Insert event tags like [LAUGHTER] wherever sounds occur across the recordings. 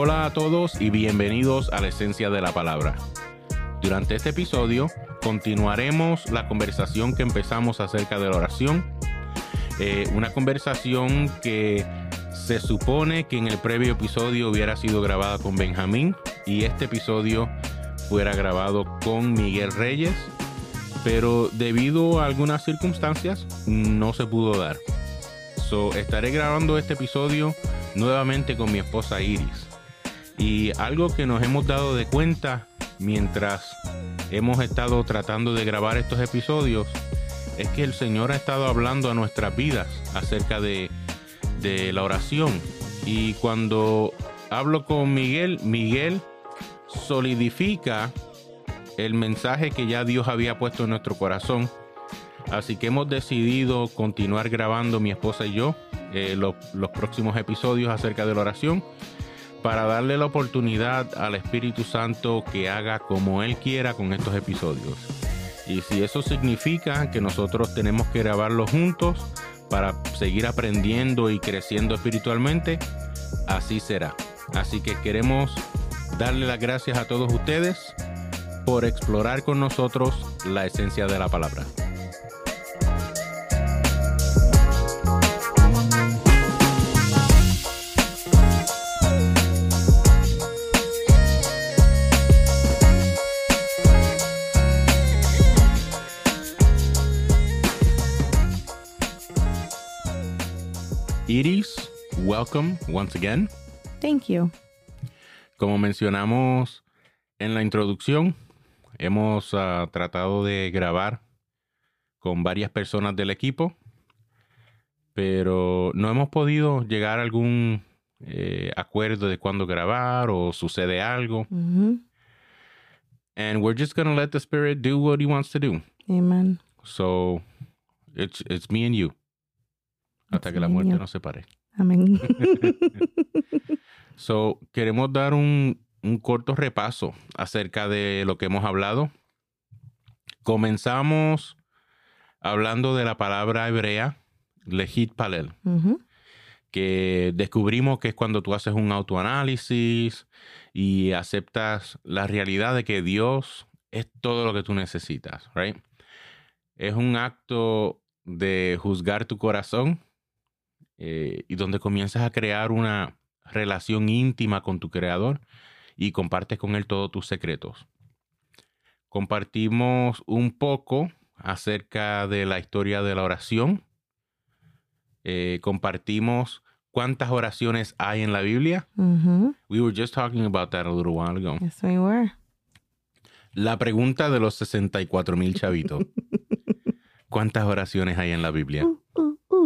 Hola a todos y bienvenidos a la esencia de la palabra. Durante este episodio continuaremos la conversación que empezamos acerca de la oración. Eh, una conversación que se supone que en el previo episodio hubiera sido grabada con Benjamín y este episodio fuera grabado con Miguel Reyes, pero debido a algunas circunstancias no se pudo dar. So, estaré grabando este episodio nuevamente con mi esposa Iris. Y algo que nos hemos dado de cuenta mientras hemos estado tratando de grabar estos episodios es que el Señor ha estado hablando a nuestras vidas acerca de, la oración. Y cuando hablo con Miguel, Miguel solidifica el mensaje que ya Dios había puesto en nuestro corazón. Así que hemos decidido continuar grabando mi esposa y yo eh, los próximos episodios acerca de la oración para darle la oportunidad al Espíritu Santo que haga como Él quiera con estos episodios. Y si eso significa que nosotros tenemos que grabarlos juntos para seguir aprendiendo y creciendo espiritualmente, así será. Así que queremos darle las gracias a todos ustedes por explorar con nosotros la esencia de la palabra. Iris, welcome once again. Thank you. Como mencionamos en la introducción, hemos uh, tratado de grabar con varias personas del equipo, pero no hemos podido llegar a algún eh, acuerdo de cuándo grabar o sucede algo. Mm -hmm. And we're just going to let the Spirit do what He wants to do. Amen. So it's, it's me and you. Hasta que la muerte nos separe. Amén. [LAUGHS] So, queremos dar un, un corto repaso acerca de lo que hemos hablado. Comenzamos hablando de la palabra hebrea, lehit palel, que descubrimos que es cuando tú haces un autoanálisis y aceptas la realidad de que Dios es todo lo que tú necesitas, right? Es un acto de juzgar tu corazón eh, y donde comienzas a crear una relación íntima con tu creador y compartes con él todos tus secretos. Compartimos un poco acerca de la historia de la oración. Eh, compartimos cuántas oraciones hay en la Biblia. We were just talking about that a little while ago. Yes, we were. La pregunta de los 64 mil chavitos. [LAUGHS] ¿Cuántas oraciones hay en la Biblia?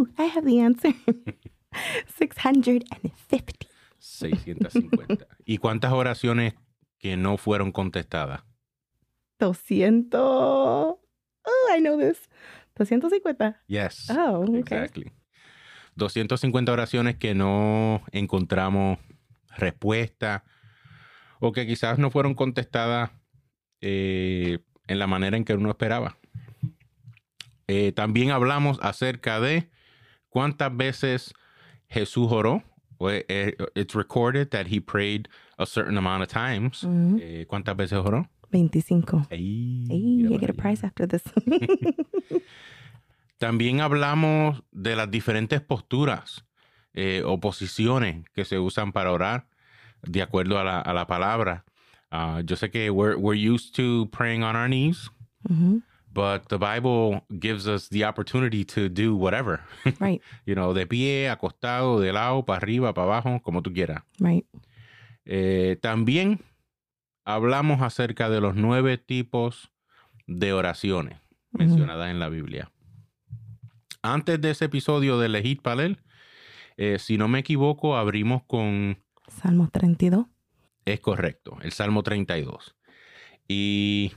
Ooh. I have the answer. [LAUGHS] 650. 650. [LAUGHS] ¿Y cuántas oraciones que no fueron contestadas? 200. Oh, I know this. 250. Yes. Oh, okay. Exactly. 250 oraciones que no encontramos respuesta o que quizás no fueron contestadas eh, en la manera en que uno esperaba. Eh, también hablamos acerca de cuántas veces Jesús oró. Eh, It's recorded that he prayed a certain amount of times. Mhm. Eh, ¿Cuántas veces oró? 25. Ey, Hey, mira you get a prize after this. [LAUGHS] También hablamos de las diferentes posturas eh, o posiciones que se usan para orar de acuerdo a la, a la palabra. Ah, yo sé que we're, we're used to praying on our knees, Mhm. But the Bible gives us the opportunity to do whatever. [LAUGHS] Right, you know, de pie, acostado, de lado, para arriba, para abajo, como tú quieras. right. Eh, también hablamos acerca de los nueve tipos de oraciones mencionadas en la Biblia. Antes de ese episodio de Lehit Palel, eh, si no me equivoco, abrimos con, Salmo 32. es correcto, el Salmo 32. Y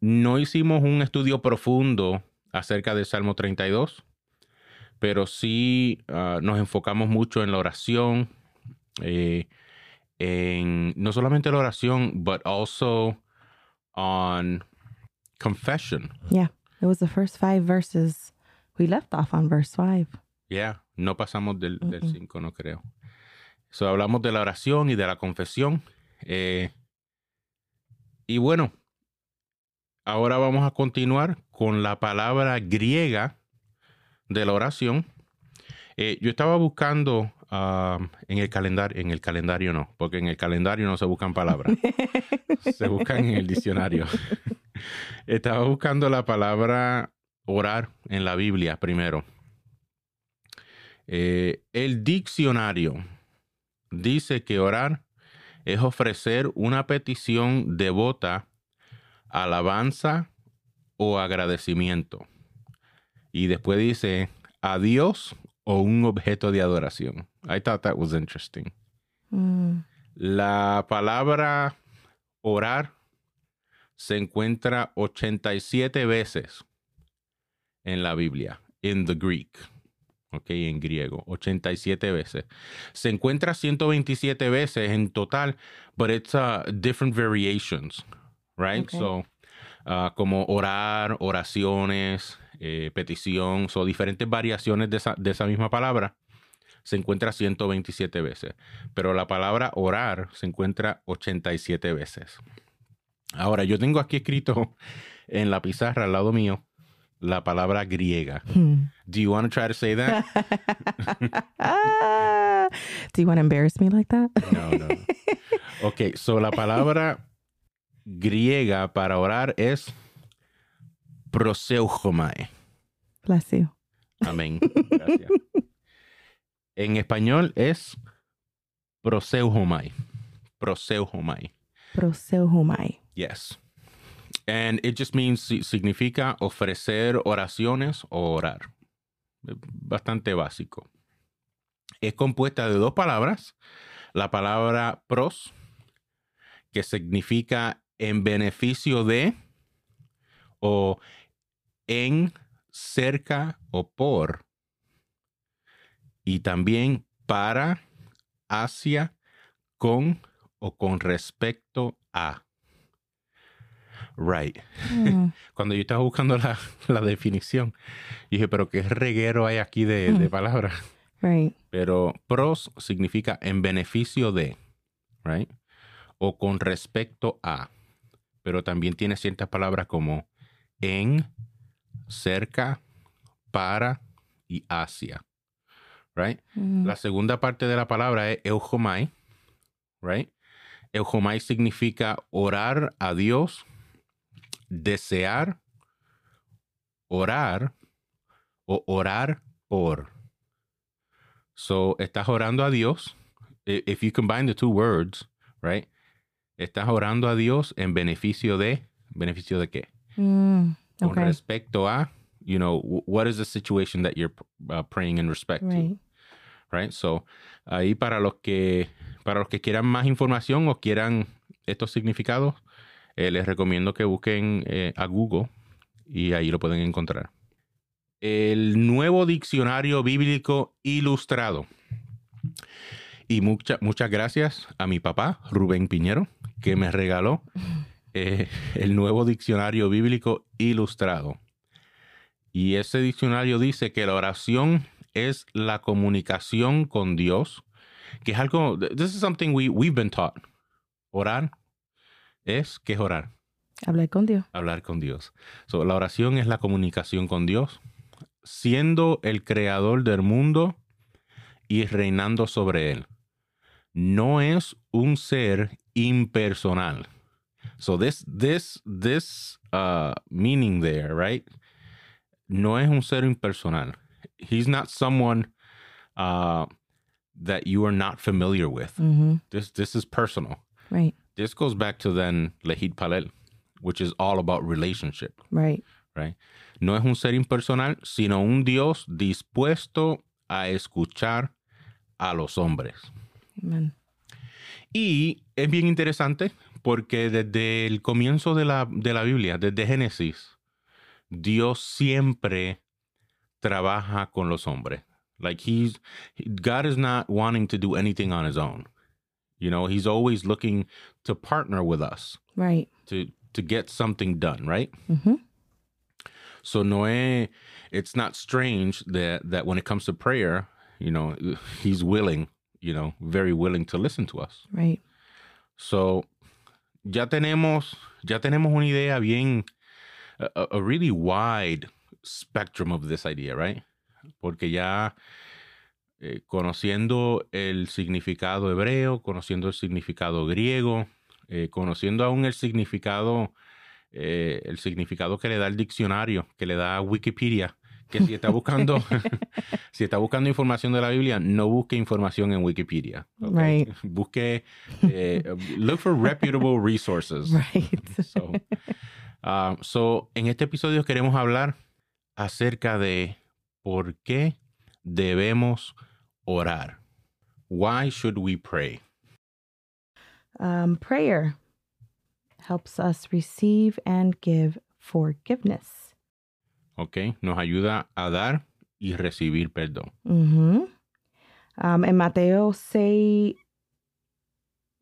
no hicimos un estudio profundo acerca del Salmo 32, pero sí ah, nos enfocamos mucho en la oración, eh, en no solamente la oración, but also on confession. Yeah, it was the first five verses. We left off on verse five. Yeah, no pasamos del Mm-mm. 5, no creo. So, hablamos de la oración y de la confesión. Eh, y bueno, ahora vamos a continuar con la palabra griega de la oración. Eh, yo estaba buscando ah, en el calendario, en el calendario no, porque en el calendario no se buscan palabras, [LAUGHS] se buscan en el diccionario. [LAUGHS] estaba buscando la palabra orar en la Biblia primero. Eh, el diccionario dice que orar es ofrecer una petición devota, alabanza o agradecimiento. Y después dice a Dios o un objeto de adoración. I thought that was interesting. Mm. La palabra orar se encuentra 87 veces en la Biblia, in the Greek. Ok, en griego, 87 veces. Se encuentra 127 veces en total, but it's uh, different variations, right? Okay. So, uh, como orar, oraciones, eh, petición, son diferentes variaciones de esa, de esa misma palabra. Se encuentra 127 veces, pero la palabra orar se encuentra 87 veces. Ahora, yo tengo aquí escrito en la pizarra al lado mío la palabra griega. Hmm. Do you want to try to say that? [LAUGHS] Ah, Do you want to embarrass me like that? No, no. no. [LAUGHS] Ok, so la palabra griega para orar es proseujomai. Bless you. Amén. [LAUGHS] Gracias. En español es proseujomai. Proseujomai. Proseuhumai. Yes. And it just means, si- significa ofrecer oraciones o orar. Bastante básico. Es compuesta de dos palabras. La palabra pros, que significa en beneficio de, o en, cerca o por. Y también para, hacia, con o con respecto a. Right. Mm. [LAUGHS] Cuando yo estaba buscando la, la definición, dije, pero qué reguero hay aquí de, de Mm. palabras. Right. Pero pros significa en beneficio de, right? O con respecto a. Pero también tiene ciertas palabras como en, cerca, para y hacia, right? Mm. La segunda parte de la palabra es eujomai, right? Eujomai significa orar a Dios, desear, orar o orar por. So, estás orando a Dios. If you combine the two words, right? Estás orando a Dios en beneficio de, beneficio de qué? Mm. Con respecto a, you know, wh- what is the situation that you're uh, praying in respect to? Right. right? So, ahí para los que para los que quieran más información o quieran estos significados, eh, les recomiendo que busquen eh, a Google y ahí lo pueden encontrar. El nuevo diccionario bíblico ilustrado. Y mucha- muchas gracias a mi papá, Rubén Piñero, que me regaló eh, el nuevo diccionario bíblico ilustrado. Y ese diccionario dice que la oración es la comunicación con Dios, que es algo, this is something we, we've been taught. Orar es, ¿qué es orar? Hablé con Dios. Hablar con Dios. So, la oración es la comunicación con Dios, siendo el creador del mundo y reinando sobre él. No es un ser impersonal. So this this this uh meaning there, right? No es un ser impersonal. He's not someone uh that you are not familiar with. hmm This this is personal. Right. This goes back to then Lehid Palel, which is all about relationship. Right. Right. No es un ser impersonal, sino un Dios dispuesto a escuchar a los hombres. Amen. Y es bien interesante porque desde el comienzo de la, de la Biblia, desde Génesis, Dios siempre trabaja con los hombres. Like he's God is not wanting to do anything on his own. You know, he's always looking to partner with us Right. to to get something done, right? hmm So Noé, it's not strange that that when it comes to prayer, you know, he's willing you know, very willing to listen to us. Right. So, ya tenemos, ya tenemos una idea bien, a, a really wide spectrum of this idea, right? Porque ya eh, conociendo el significado hebreo, conociendo el significado griego, eh, conociendo aún el significado, eh, el significado que le da el diccionario, que le da Wikipedia, que si está buscando, [LAUGHS] si está buscando información de la Biblia, no busque información en Wikipedia. okay? Right. [LAUGHS] Busque, eh, look for reputable resources. [LAUGHS] Right. So, ah, so, en este episodio queremos hablar acerca de por qué debemos orar. Why should we pray? Um, prayer helps us receive and give forgiveness. ¿Ok? Nos ayuda a dar y recibir perdón. Ujú. Um, en Mateo 6,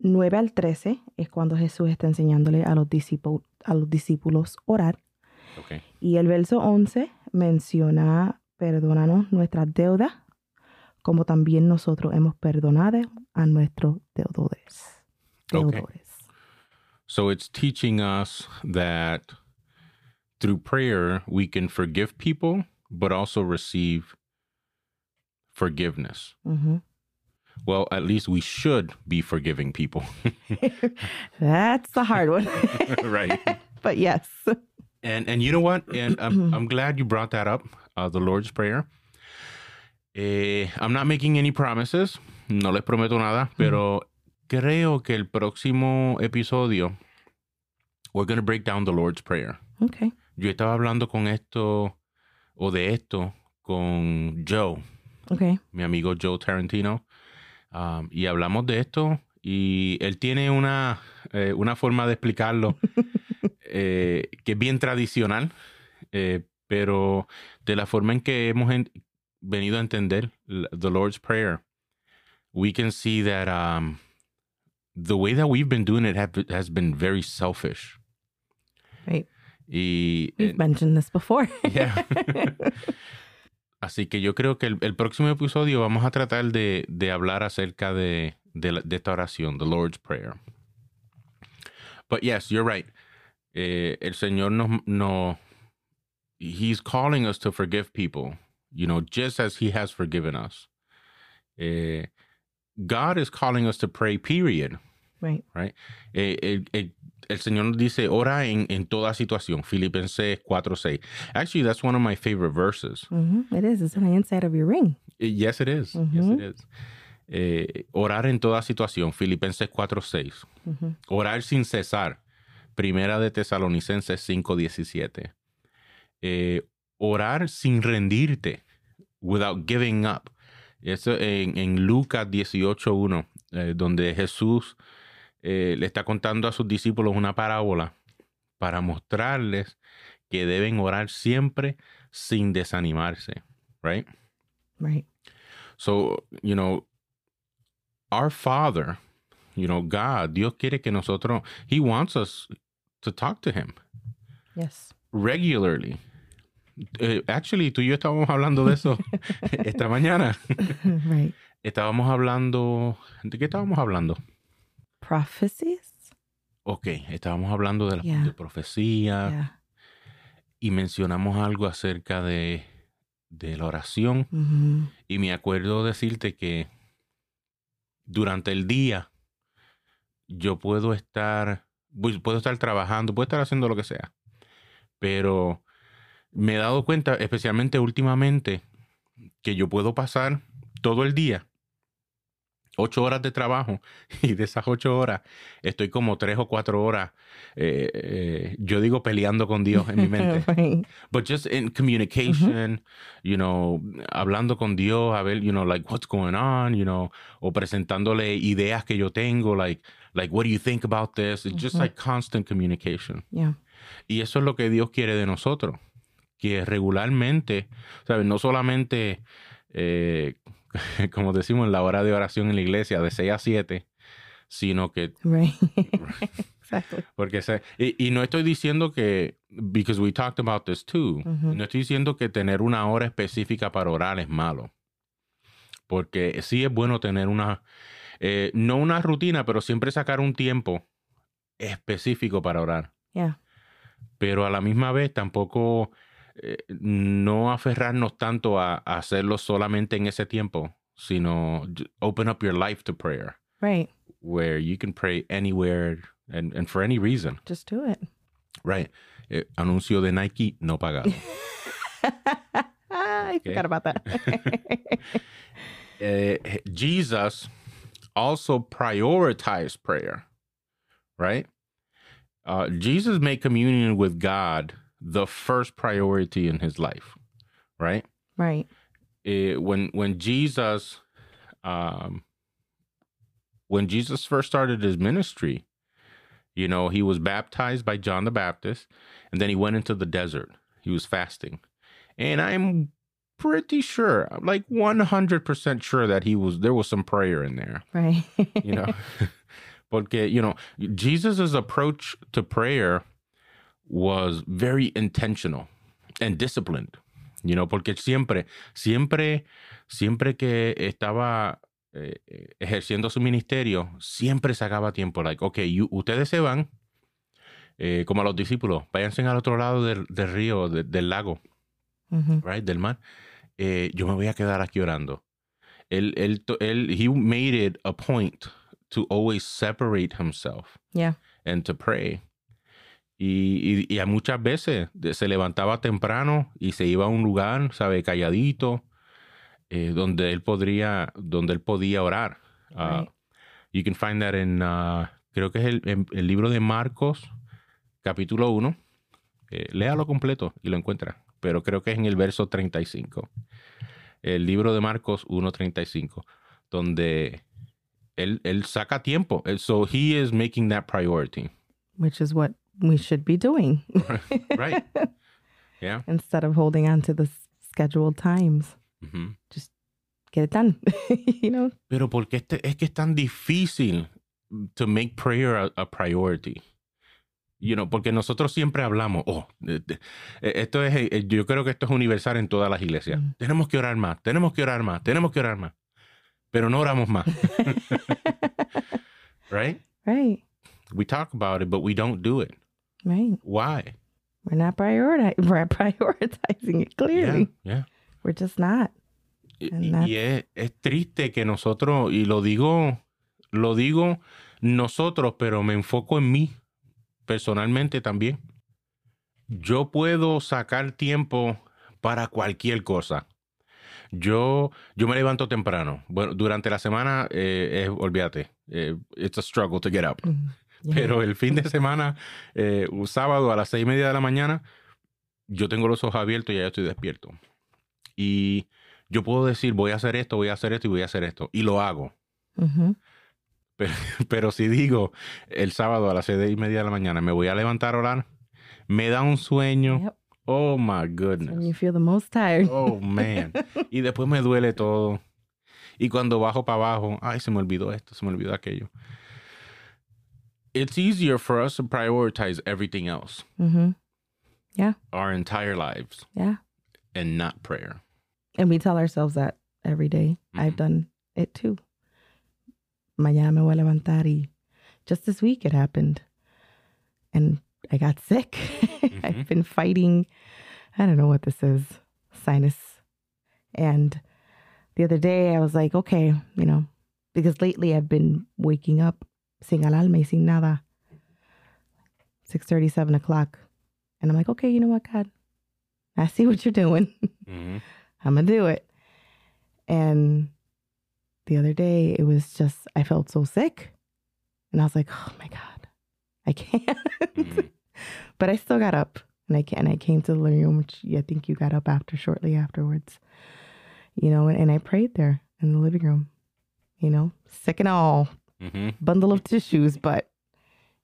9 al 13 es cuando Jesús está enseñándole a los, discípulos, a los discípulos orar. ¿Ok? Y el verso 11 menciona, perdónanos nuestras deudas, como también nosotros hemos perdonado a nuestros deudores. Okay. deudores. So it's teaching us that through prayer we can forgive people, but also receive forgiveness. Ujú. Well, at least we should be forgiving people. [LAUGHS] That's the hard one. [LAUGHS] right. but yes. And and you know what? And I'm [CLEARS THROAT] I'm glad you brought that up, uh, the Lord's Prayer. Eh, I'm not making any promises, no les prometo nada, pero creo que el próximo episodio we're going to break down the Lord's Prayer. Okay. Yo estaba hablando con esto o de esto con Joe, Okay. mi amigo Joe Tarantino, um, y hablamos de esto y él tiene una, eh, una forma de explicarlo [LAUGHS] eh, que es bien tradicional, eh, pero de la forma en que hemos en- venido a entender the Lord's Prayer, we can see that um, the way that we've been doing it have, has been very selfish. Right. Y We've mentioned this before. [LAUGHS] Yeah. Así que yo creo que el, el próximo episodio vamos a tratar de, de hablar acerca de, de, de esta oración, the Lord's Prayer. But yes, you're right. Eh, el Señor nos, no, He's calling us to forgive people, you know, just as He has forgiven us. Eh, God is calling us to pray, period. right. Eh, el, Señor nos dice, ora en, en toda situación. Filipenses 4.6. Actually, that's one of my favorite verses. hmm It is. It's on the inside of your ring. Yes, it is. Yes, it is. Eh, orar en toda situación. Filipenses 4.6. Mhm. Orar sin cesar. Primera de Tesalonicenses 5.17. Eh, orar sin rendirte. Without giving up. Eso en, en Lucas 18.1, eh, donde Jesús eh, le está contando a sus discípulos una parábola para mostrarles que deben orar siempre sin desanimarse. Right? Right. So, you know, our Father, you know, God, Dios quiere que nosotros, He wants us to talk to Him Yes. regularly. Eh, actually, tú y yo estábamos hablando de eso [LAUGHS] esta mañana. right. Estábamos hablando, ¿de qué estábamos hablando? Prophecies. Ok, estábamos hablando de la Yeah. de profecía Yeah. y mencionamos algo acerca de, de la oración. hmm Y me acuerdo decirte que durante el día yo puedo estar, pues, puedo estar trabajando, puedo estar haciendo lo que sea. Pero me he dado cuenta, especialmente últimamente, que yo puedo pasar todo el día ocho horas de trabajo [LAUGHS] y de esas ocho horas estoy como tres o cuatro horas, eh, eh, yo digo peleando con Dios en mi mente. [LAUGHS] right. but just in communication, you know, hablando con Dios, a ver, you know, like what's going on, you know, o presentándole ideas que yo tengo, like, like what do you think about this? It's just like constant communication. Yeah. Y eso es lo que Dios quiere de nosotros, que regularmente, ¿sabes? No solamente, eh, [LAUGHS] como decimos en la hora de oración en la iglesia, de 6 a 7, sino que Right. [LAUGHS] porque se, y, y no estoy diciendo que, because we talked about this too, no estoy diciendo que tener una hora específica para orar es malo. porque sí es bueno tener una, eh, no una rutina, pero siempre sacar un tiempo específico para orar. Yeah. Pero a la misma vez tampoco eh, no aferrarnos tanto a, a hacerlo solamente en ese tiempo, sino open up your life to prayer, Right. where you can pray anywhere and, and for any reason. Just do it. Right. Eh, anuncio de Nike no pagado. [LAUGHS] I forgot about that. [LAUGHS] uh, Jesus also prioritized prayer, right? Uh, Jesus made communion with God the first priority in his life, right? right. Eh, when when Jesus, um, when Jesus first started his ministry, you know, he was baptized by John the Baptist, and then he went into the desert. He was fasting, and I'm pretty sure, like 100% sure that he was there was some prayer in there Right. you know [LAUGHS] [LAUGHS] porque you know jesus' approach to prayer was very intentional and disciplined you know porque siempre siempre siempre que estaba eh, ejerciendo su ministerio siempre sacaba tiempo like okay you- ustedes se van eh, como a los discípulos váyanse al otro lado del, del río de- del lago right, del mar, eh, yo me voy a quedar aquí orando. Él, él, él, he made it a point to always separate himself Yeah. and to pray. Y, y, y a muchas veces se levantaba temprano y se iba a un lugar, sabe, calladito, eh, donde él podría, donde él podía orar. Uh, Right. You can find that in, uh, creo que es el, en- el libro de Marcos, capítulo 1. Eh, léalo completo y lo encuentra, pero creo que es en el verso 35. El libro de Marcos 1.35, donde él, él saca tiempo. So he is making that priority. Which is what we should be doing Right. [LAUGHS] Yeah. instead of holding on to the scheduled times. Ujú. Get it done. [LAUGHS] you know? Pero porque este, es que es tan difícil to make prayer a, a priority. You know, porque nosotros siempre hablamos, oh, eh, esto es, eh, yo creo que esto es universal en todas las iglesias. Mm. Tenemos que orar más, tenemos que orar más, tenemos que orar más. Pero no oramos más, [LAUGHS] right? right. We talk about it, but we don't do it. Right. Why? We're not prioriti- [LAUGHS] we're prioritizing it clearly. Yeah, yeah. We're just not. Y, es, es triste que nosotros, y lo digo, lo digo nosotros, pero me enfoco en mí personalmente también. Yo puedo sacar tiempo para cualquier cosa. Yo, yo me levanto temprano. Bueno, durante la semana, eh, es- olvídate, eh, it's a struggle to get up. Mm, yeah. Pero el fin de semana, eh, un sábado a las seis y media de la mañana, yo tengo los ojos abiertos y ya estoy despierto. Y yo puedo decir, voy a hacer esto, voy a hacer esto y voy a hacer esto. Y lo hago. [LAUGHS] Pero si digo el sábado a las seis y media de la mañana, me voy a levantar a orar, me da un sueño. Yep. Oh my When goodness. you feel the most tired. Oh man. [LAUGHS] Y después me duele todo. Y cuando bajo para abajo, ay, se me olvidó esto, se me olvidó aquello. It's easier for us to prioritize everything else, hmm Yeah. our entire lives, Yeah. and not prayer. And we tell ourselves that every day. I've Mhm. done it too. Mañana me voy a levantar y just this week it happened. And I got sick. [LAUGHS] I've been fighting, I don't know what this is, sinus. And the other day I was like, okay, you know, because lately I've been waking up sin alarma y sin nada. 6.30, 7 o'clock. And I'm like, okay, you know what, God? I see what you're doing. [LAUGHS] Mhm. I'm gonna do it. And the other day, it was just I felt so sick, and I was like, oh my god, I can't. Mhm. [LAUGHS] but I still got up, and I can and I came to the living room, which I think you got up after shortly afterwards. You know, and, and I prayed there in the living room. You know, sick and all, Mhm. bundle of tissues, but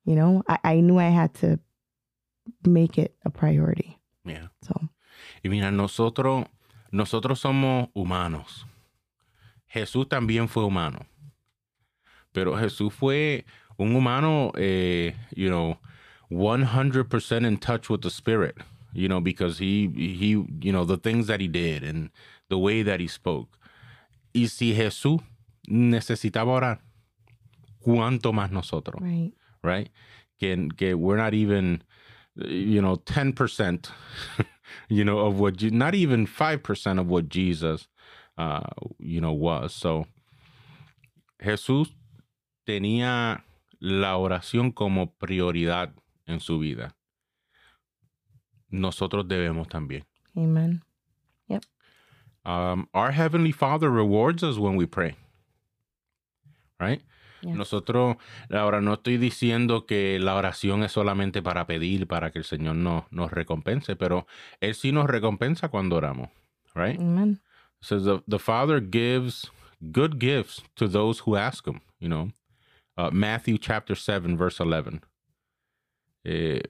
you know, I, I knew I had to make it a priority. Yeah. So Y mira, nosotros, nosotros somos humanos. Jesús también fue humano. Pero Jesús fue un humano, eh, you know, 100% in touch with the Spirit, you know, because he, he, you know, the things that he did and the way that he spoke. Y si Jesús necesitaba orar, ¿cuánto más nosotros? Right. Right? Que, que we're not even, you know, 10%, [LAUGHS] you know, of what, not even 5% of what Jesus, uh, you know, was. So, Jesús tenía la oración como prioridad en su vida. Nosotros debemos también. Amen. Um, our Heavenly Father rewards us when we pray. Right? Nosotros, ahora no estoy diciendo que la oración es solamente para pedir, para que el Señor nos, nos recompense, pero Él sí nos recompensa cuando oramos. Right? Amen. Says the, the Father gives good gifts to those who ask Him, you know. Uh, Matthew chapter 7, verse 11. Eh,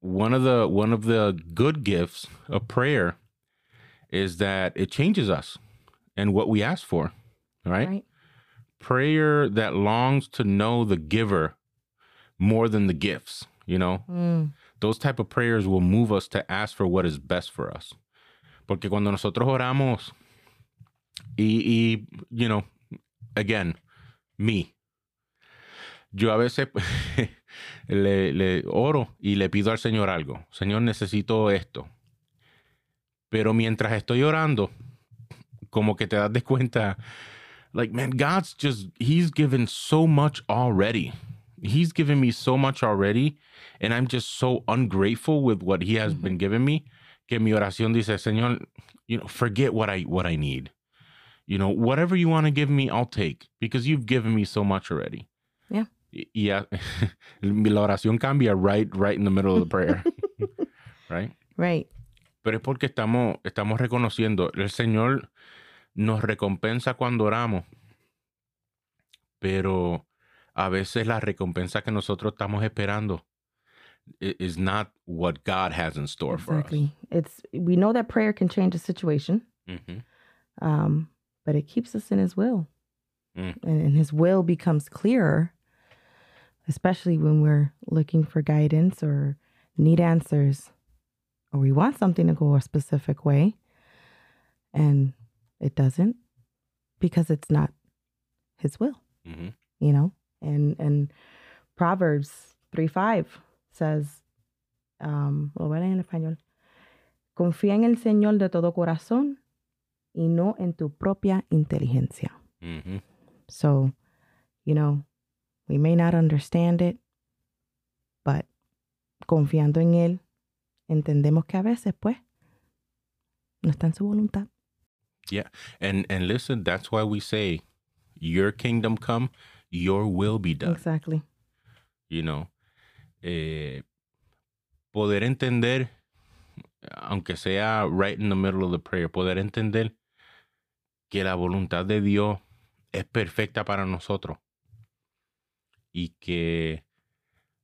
one of the one of the good gifts of prayer is that it changes us and what we ask for, right? Right. Prayer that longs to know the giver more than the gifts, you know. Mm. Those type of prayers will move us to ask for what is best for us. Porque cuando nosotros oramos y, y you know, again, me. Yo a veces [LAUGHS] le, le oro y le pido al Señor algo. Señor, necesito esto. Pero mientras estoy orando, como que te das de cuenta, like, man, God's just, He's given so much already. He's given me so much already. And I'm just so ungrateful with what He has mm-hmm. been giving me. Que mi oración dice, Señor, you know, forget what I what I need. You know, whatever you want to give me, I'll take because you've given me so much already. Yeah. Y y ya, [LAUGHS] la oración cambia right, right in the middle of the prayer. [LAUGHS] right? Right. Pero es porque estamos, estamos reconociendo, el Señor nos recompensa cuando oramos, pero a veces la recompensa que nosotros estamos esperando is not what God has in store Exactly. For us. It's we know that prayer can change a situation. Mhm. um, but it keeps us in His will, Mm. and, and His will becomes clearer, especially when we're looking for guidance or need answers, or we want something to go a specific way, and it doesn't because it's not His will. Mhm. you know and and proverbs 3 5 says um lo voy a leer en español confía en el señor de todo corazón y no en tu propia inteligencia Mhm. so you know we may not understand it but confiando en él entendemos que a veces pues no está en su voluntad And and listen, that's why we say, "Your kingdom come, your will be done." exactly you know, eh, poder entender, aunque sea right in the middle of the prayer, poder entender que la voluntad de Dios es perfecta para nosotros y que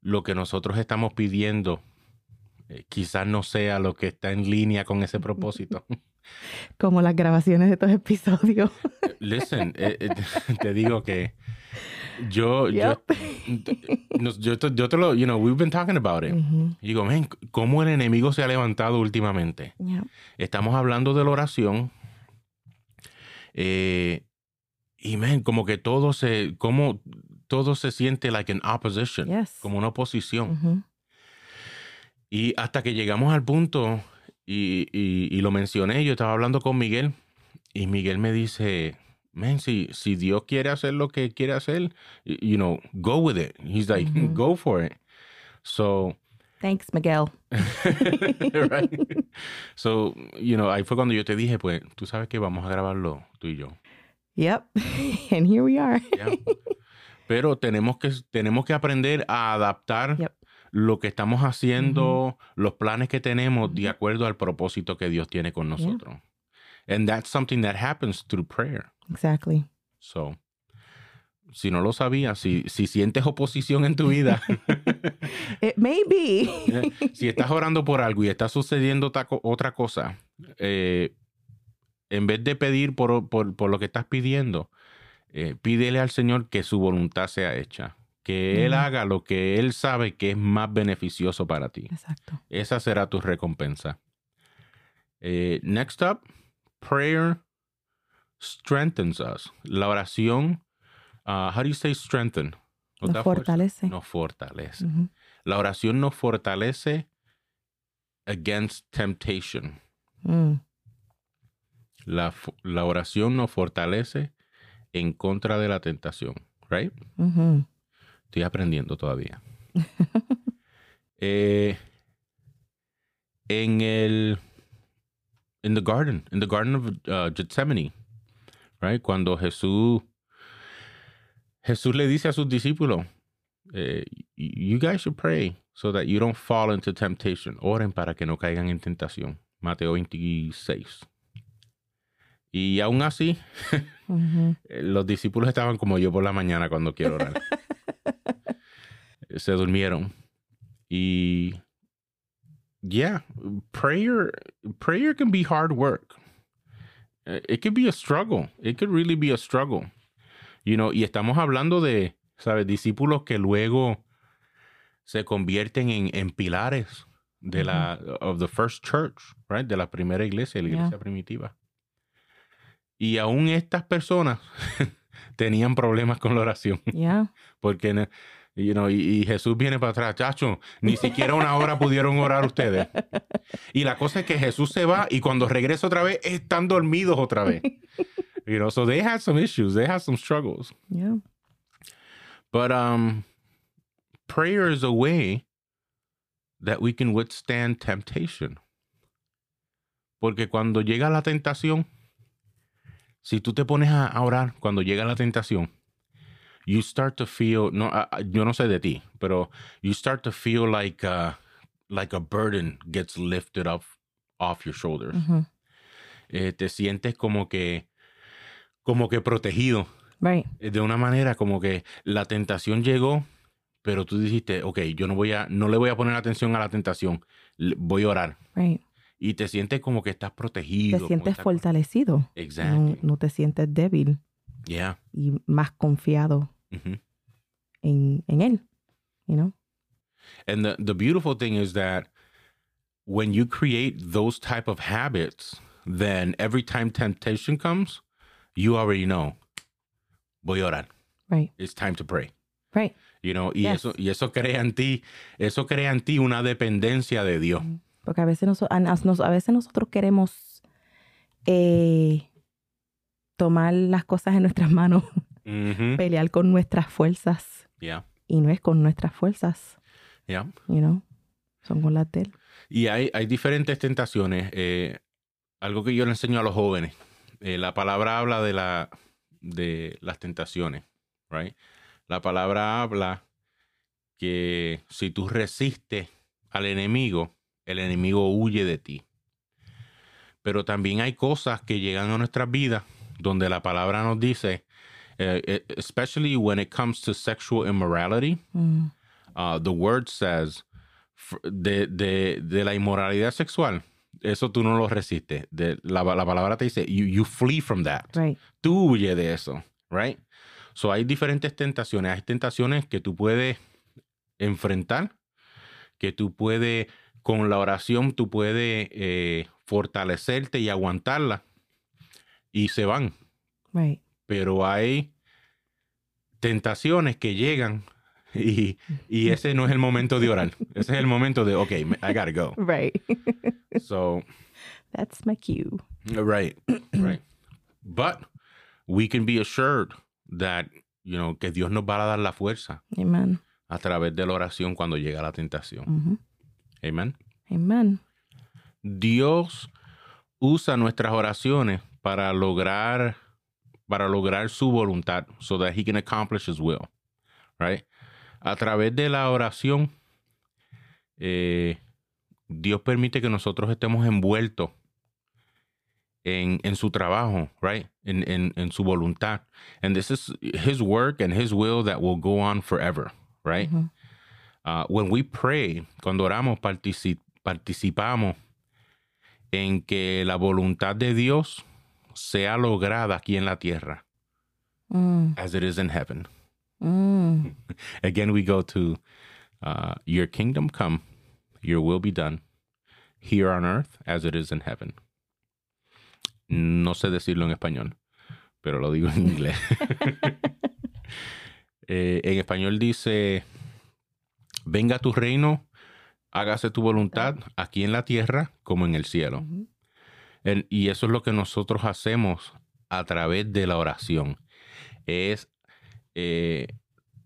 lo que nosotros estamos pidiendo eh, quizás no sea lo que está en línea con ese propósito. [LAUGHS] como las grabaciones de estos episodios [LAUGHS] Listen, eh, eh, [LAUGHS] te digo que yo, yo, Yep. [LAUGHS] yo, te- yo te lo, you know, we've been talking about it. Y digo, men, ¿cómo el enemigo se ha levantado últimamente? Yep. Estamos hablando de la oración. eh, y, men, como que todo se, como todo se siente like an opposition, Yes. como una oposición. Y hasta que llegamos al punto, y, y- y lo mencioné, yo estaba hablando con Miguel, y Miguel me dice, man, si, si Dios quiere hacer lo que quiere hacer, you know, go with it. He's like, Ujú. go for it. So, Thanks, Miguel. [LAUGHS] right? So, you know, ahí fue cuando yo te dije, pues, tú sabes que vamos a grabarlo tú y yo. Yep. [LAUGHS] and here we are. ¿ya? Pero tenemos que, tenemos que aprender a adaptar Yep. Lo que estamos haciendo, los planes que tenemos de acuerdo al propósito que Dios tiene con nosotros. And that's something that happens through prayer. Exactly. So, si no lo sabías, si, si sientes oposición en tu vida, [LAUGHS] It may be. [LAUGHS] si estás orando por algo y está sucediendo otra cosa, eh, en vez de pedir por, por- por lo que estás pidiendo, eh, pídele al Señor que su voluntad sea hecha, que Él haga lo que Él sabe que es más beneficioso para ti. Exacto. Esa será tu recompensa. Eh, next up, prayer strengthens us. La oración, uh, how do you say strengthen? Nos fuerza? fortalece. Nos fortalece. La oración nos fortalece against temptation. Mm. La, oración nos fortalece en contra de la tentación, right? Estoy aprendiendo todavía. [LAUGHS] Eh, en el in the garden, in the garden of uh, Gethsemane, right? Cuando Jesús Jesús le dice a sus discípulos, eh, you guys should pray so that you don't fall into temptation. Oren para que no caigan en tentación. Mateo 26. Y aún así, [LAUGHS] eh, los discípulos estaban como yo por la mañana cuando quiero orar. [LAUGHS] Se durmieron. Y yeah, prayer prayer can be hard work. Eh, It could be a struggle. It could really be a struggle. You know, y estamos hablando de, ¿sabes? Discípulos que luego se convierten en, en pilares de la of the first church, right? De la primera iglesia, la Yeah. iglesia primitiva. Y aún estas personas [LAUGHS] tenían problemas con la oración. Yeah. [LAUGHS] Porque, you know, y, y Jesús viene para atrás, chacho, ni siquiera una hora pudieron orar ustedes. Y la cosa es que Jesús se va y cuando regresa otra vez, están dormidos otra vez. You know, so they had some issues, they had some struggles. Yeah. But um, prayer is a way that we can withstand temptation. Porque cuando llega la tentación, si tú te pones a a orar cuando llega la tentación, you start to feel, no, ah, yo no sé de ti, pero you start to feel like uh, like a burden gets lifted up off your shoulders. Eh, te sientes como que, como que protegido Right. eh, de una manera como que la tentación llegó, pero tú dijiste, ok, yo no voy a, no le voy a poner atención a la tentación, voy a orar. Right. Y te sientes como que estás protegido. Te sientes fortalecido. No, Exactly. no te sientes débil Yeah. y más confiado Mhm. en, en él. You know? And the, the beautiful thing is that when you create those type of habits, then every time temptation comes, you already know, voy a orar. Right. It's time to pray. Right. You know, y Yes. eso, y eso crea en ti, eso crea en ti una dependencia de Dios. Porque a veces, noso- a, nos- a veces nosotros queremos eh, tomar las cosas en nuestras manos, [LAUGHS] Pelear con nuestras fuerzas. Yeah. Y no es con nuestras fuerzas, Yeah. you know? Son con las de él. Y hay, hay diferentes tentaciones. eh, algo que yo le enseño a los jóvenes. eh, la palabra habla de, la, de las tentaciones, right? La palabra habla que si tú resistes al enemigo, el enemigo huye de ti. Pero también hay cosas que llegan a nuestras vidas donde la palabra nos dice, eh, eh, especially when it comes to sexual immorality, Mm, uh, the word says de, de, de la inmoralidad sexual, eso tú no lo resistes. De, la, la palabra te dice, you, you flee from that. right. Tú huye de eso, right? So hay diferentes tentaciones. Hay tentaciones que tú puedes enfrentar, que tú puedes, con la oración, tú puedes eh, fortalecerte y aguantarla y se van Right. Pero hay tentaciones que llegan y, y ese no es el momento de orar. [LAUGHS] Ese es el momento de, ok, I gotta go. Right. [LAUGHS] So, That's my cue. right, right. But we can be assured that, you know, que Dios nos va a dar la fuerza Amen. a través de la oración cuando llega la tentación. Ujú. Amen. Amen. Dios usa nuestras oraciones para lograr para lograr su voluntad so that he can accomplish his will right a través de la oración eh, Dios permite que nosotros estemos envueltos en, en su trabajo right en, en, en su voluntad. And this is his work and his will that will go on forever right. Uh, when we pray, cuando oramos, partici- participamos en que la voluntad de Dios sea lograda aquí en la tierra, Mm, as it is in heaven. mm. [LAUGHS] Again, we go to uh, your kingdom come, your will be done, here on earth as it is in heaven. No sé decirlo en español. pero lo digo en inglés. [LAUGHS] Eh, en español dice, venga tu reino, hágase tu voluntad aquí en la tierra como en el cielo. Y eso es lo que nosotros hacemos a través de la oración. Es eh,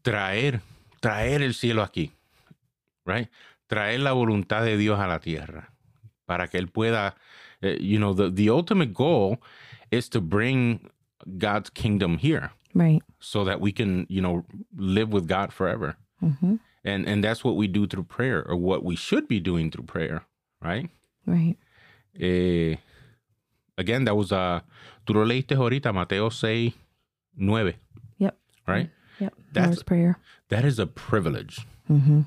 traer, traer el cielo aquí. Right? Traer la voluntad de Dios a la tierra. Para que Él pueda, eh, you know, the, the ultimate goal is to bring God's kingdom here Right. so that we can, you know, live with God forever. hmm And and that's what we do through prayer or what we should be doing through prayer, right? Right. Eh, again, that was uh, tú lo leíste ahorita, Mateo 6, 9, Yep. right? Yep. That's- Lord's Prayer. That is a privilege, hmm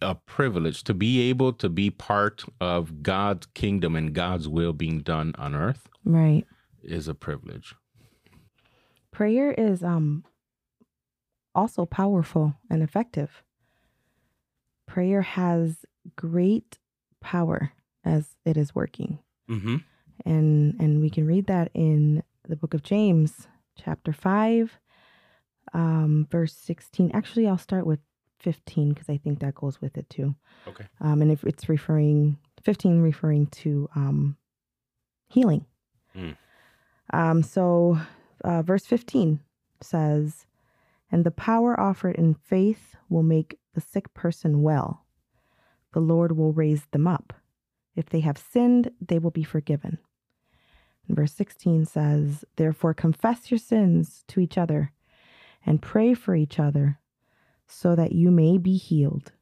a privilege to be able to be part of God's kingdom and God's will being done on earth Right. is a privilege. Prayer is um also powerful and effective. Prayer has great power as it is working. Mm-hmm. And and we can read that in the book of James, chapter five, um, verse sixteen. Actually, I'll start with fifteen because I think that goes with it too. Okay. Um, and if it's referring fifteen, referring to um, healing. Mm. Um, so, uh, verse fifteen says, "And the power offered in faith will make the sick person well. The Lord will raise them up." If they have sinned, they will be forgiven. And verse 16 says, Therefore, confess your sins to each other and pray for each other so that you may be healed.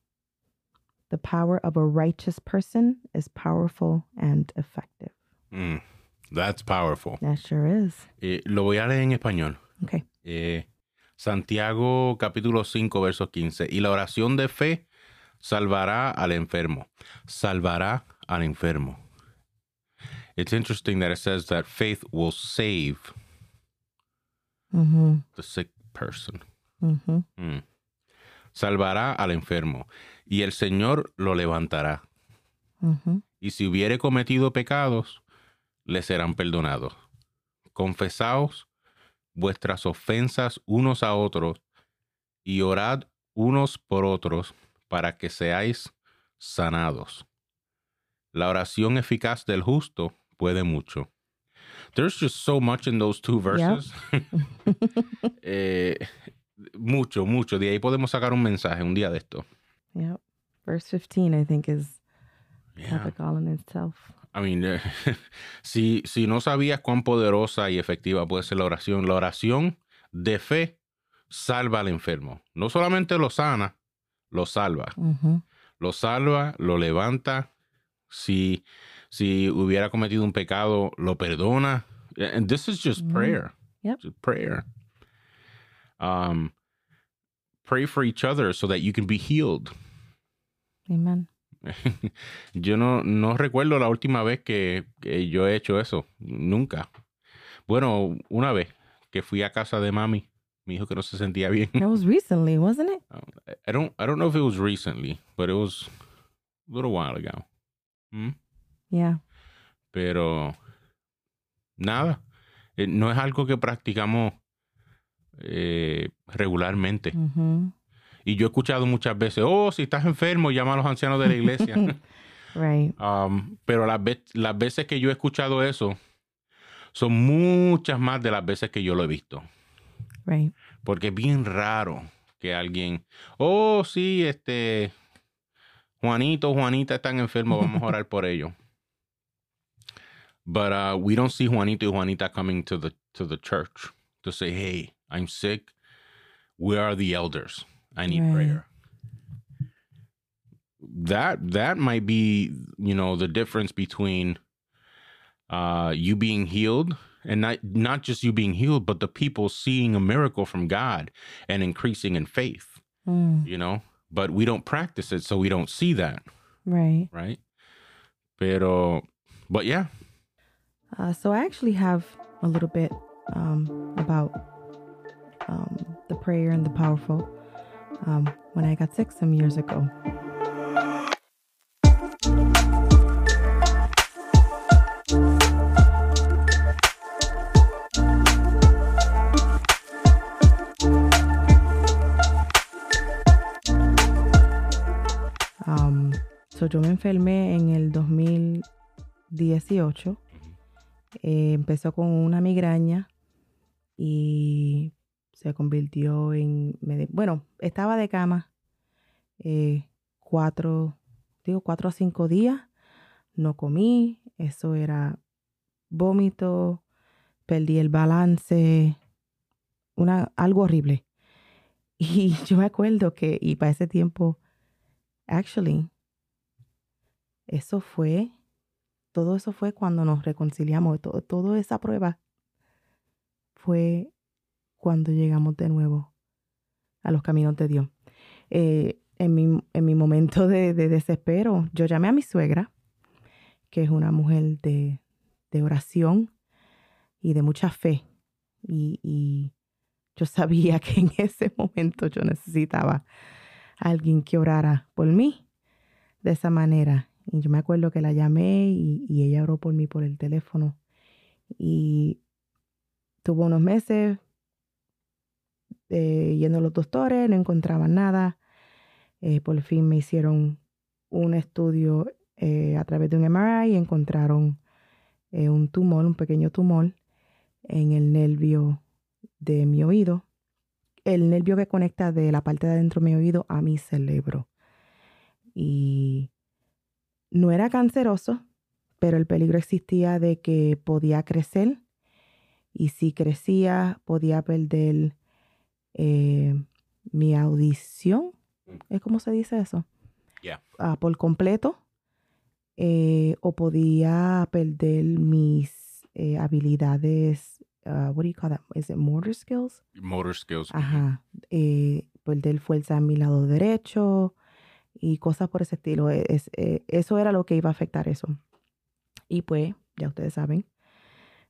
The power of a righteous person is powerful and effective. Mm, that's powerful. That sure is. Eh, lo voy a leer en español. Okay. Eh, Santiago capítulo 5, verso 15. Y la oración de fe salvará al enfermo. Salvará al enfermo. It's interesting that it says that faith will save Mm-hmm. the sick person. Mm-hmm. Mm. Salvará al enfermo. Y el Señor lo levantará. Mm-hmm. Y si hubiere cometido pecados, le serán perdonados. Confesaos vuestras ofensas unos a otros y orad unos por otros para que seáis sanados. La oración eficaz del justo puede mucho. There's just so much in those two verses. [LAUGHS] Eh, mucho, mucho. De ahí podemos sacar un mensaje un día de esto. Yep. Verse 15, I think, is Yeah. epic all in itself. I mean, eh, [LAUGHS] si, si no sabías cuán poderosa y efectiva puede ser la oración, la oración de fe salva al enfermo. No solamente lo sana, lo salva. Mm-hmm. Lo salva, lo levanta. Si, si hubiera cometido un pecado, lo perdona. And this is just Mhm. prayer. Yep. Just prayer. Um, pray for each other so that you can be healed. Amen. [LAUGHS] yo no, no recuerdo la última vez que, que yo he hecho eso. Nunca. Bueno, una vez que fui a casa de mami, me dijo que no se sentía bien. That was recently, wasn't it? [LAUGHS] I don't, I don't know if it was recently, but it was a little while ago. Mm, Yeah. Pero nada, eh, no es algo que practicamos eh, regularmente. Mm-hmm. Y yo he escuchado muchas veces, oh, si estás enfermo, llama a los ancianos de la iglesia. [LAUGHS] Right. Um, pero las, ve- las veces que yo he escuchado eso son muchas más de las veces que yo lo he visto. Right. Porque es bien raro que alguien, oh, sí, este, Juanito, Juanita están enfermos, vamos a orar por ellos. [LAUGHS] But uh, we don't see Juanito Juanita coming to the to the church to say, hey, I'm sick. We are the elders. I need Right. prayer. That that might be, you know, the difference between uh you being healed and not not just you being healed, but the people seeing a miracle from God and increasing in faith, Mm, you know. But we don't practice it, so we don't see that, right. right? Pero, but yeah, uh, so I actually have a little bit um, about um, the prayer and the powerful um, when I got sick some years ago. Um, so yo me enfermé en el 2018 Eh, empezó con una migraña y se convirtió en... Bueno, estaba de cama eh, cuatro, digo, cuatro a cinco días. No comí, eso era vómito, perdí el balance, una, algo horrible. [LAUGHS] Y yo me acuerdo que, y para ese tiempo, actually, eso fue, todo eso fue cuando nos reconciliamos, todo, toda esa prueba fue cuando llegamos de nuevo a los caminos de Dios. Eh, en, mi, en, mi, momento de, desespero, yo llamé a mi suegra, que es una mujer de, de oración y de mucha fe. Y, y, yo sabía que en ese momento yo necesitaba a alguien que orara por mí de esa manera. Y yo me acuerdo que la llamé y, ella oró por mí por el teléfono. Y tuvo unos meses eh, yendo a los doctores, no encontraban nada. Eh, por fin me hicieron un estudio eh, a través de un MRI y encontraron un tumor, un pequeño tumor en el nervio de mi oído, el nervio que conecta de la parte de adentro de mi oído a mi cerebro. Y no era canceroso, pero el peligro existía de que podía crecer y si crecía podía perder eh, mi audición, ¿es como se dice eso? Ah, por completo, eh, o podía perder mis eh, habilidades, uh, what do you call that? Is it motor skills? Motor skills. Ajá, perder fuerza en mi lado derecho y cosas por ese estilo. E, es, eso era lo que iba a afectar eso. Y pues, ya ustedes saben,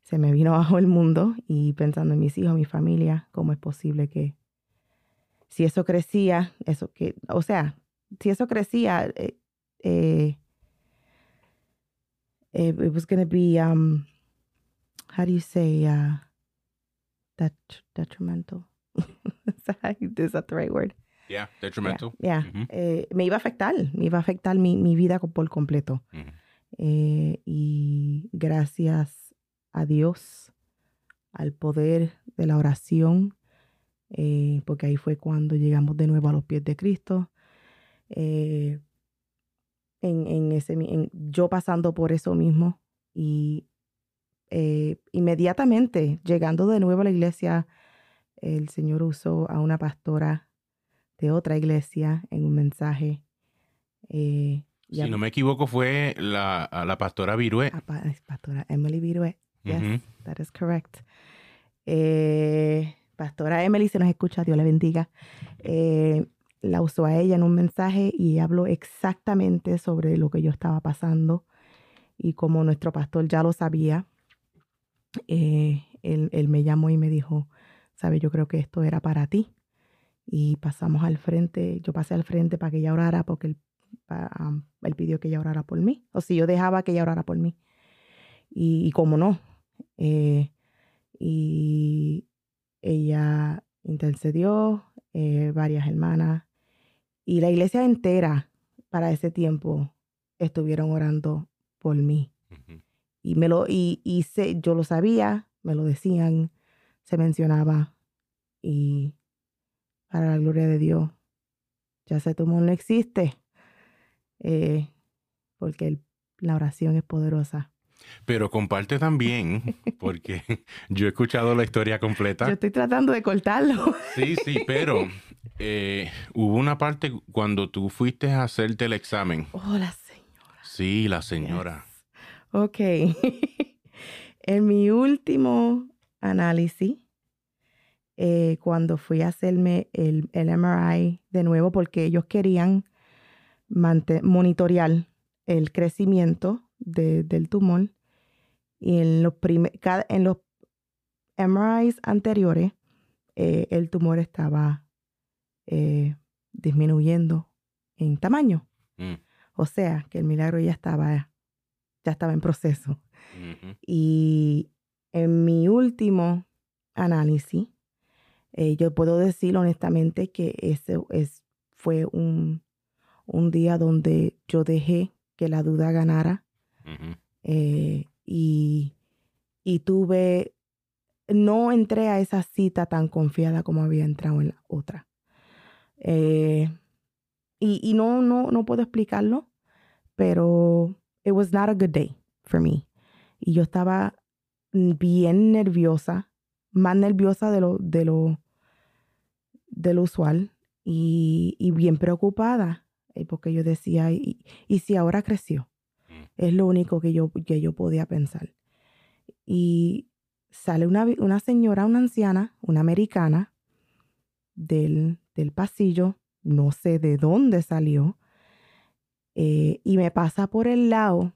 se me vino [LAUGHS] abajo el mundo y pensando en mis hijos, mi familia, cómo es posible que si eso crecía, eso que, o sea, si eso crecía, eh, eh, eh it was going to be, um, how do you say, uh, detrimental? [LAUGHS] Is that the right word? Yeah, detrimental. Yeah, eh, me iba a afectar, me iba a afectar mi, mi vida por completo. eh, y gracias a Dios, al poder de la oración, eh, porque ahí fue cuando llegamos de nuevo a los pies de Cristo. Eh, en, ese, yo pasando por eso mismo y inmediatamente llegando de nuevo a la iglesia, el Señor usó a una pastora de otra iglesia en un mensaje. si no me equivoco, fue la, la pastora Virué. pastora Emily Virué. Yes, that is correct. Eh, Pastora Emily, se nos escucha, Dios le bendiga. Eh, la usó a ella en un mensaje y habló exactamente sobre lo que yo estaba pasando. Y como nuestro pastor ya lo sabía, eh, él, me llamó y me dijo, sabe, yo creo que esto era para ti. Y pasamos al frente, yo pasé al frente para que ella orara porque él, um, él pidió que ella orara por mí. O si yo dejaba que ella orara por mí. Y, y como no, eh, y ella intercedió, eh, varias hermanas, y la iglesia entera para ese tiempo estuvieron orando por mí. Y me lo, y, y yo lo sabía, me lo decían, se mencionaba, y para la gloria de Dios, ya ese tumor no existe, eh, porque la oración es poderosa. Pero comparte también, porque [LAUGHS] yo he escuchado la historia completa. Yo estoy tratando de cortarlo. Sí, sí, pero eh, hubo una parte cuando tú fuiste a hacerte el examen. Oh, la señora. Sí, la señora. Ok. [LAUGHS] en mi último análisis, eh, cuando fui a hacerme el, el MRI de nuevo, porque ellos querían monitorear el crecimiento del tumor. Y en los, en los MRIs anteriores, eh, el tumor estaba eh, disminuyendo en tamaño. Mm. O sea, que el milagro ya estaba, ya estaba en proceso. Y en mi último análisis, eh, yo puedo decir honestamente que ese es, fue un, un día donde yo dejé que la duda ganara eh, y, y tuve, no entré a esa cita tan confiada como había entrado en la otra. Eh, y y no, no, no puedo explicarlo, pero it was not a good day for me. Y yo estaba bien nerviosa, más nerviosa de lo, de lo, de lo usual y, y bien preocupada, eh, porque yo decía, ¿y, y si ahora creció? Mm. Es lo único que yo, que yo podía pensar. Y sale una, una señora, una anciana, una americana, del, del pasillo, no sé de dónde salió, eh, y me pasa por el lado,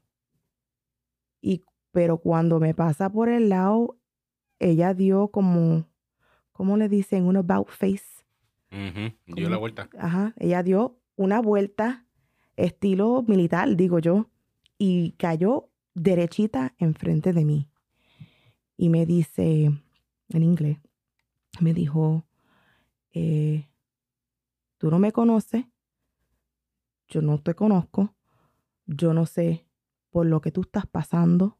y, pero cuando me pasa por el lado, ella dio como, ¿cómo le dicen? Un about face. Dio la vuelta. Ajá, ella dio una vuelta estilo militar, digo yo, y cayó derechita enfrente de mí. Y me dice, en inglés, me dijo, eh, tú no me conoces, yo no te conozco, yo no sé por lo que tú estás pasando,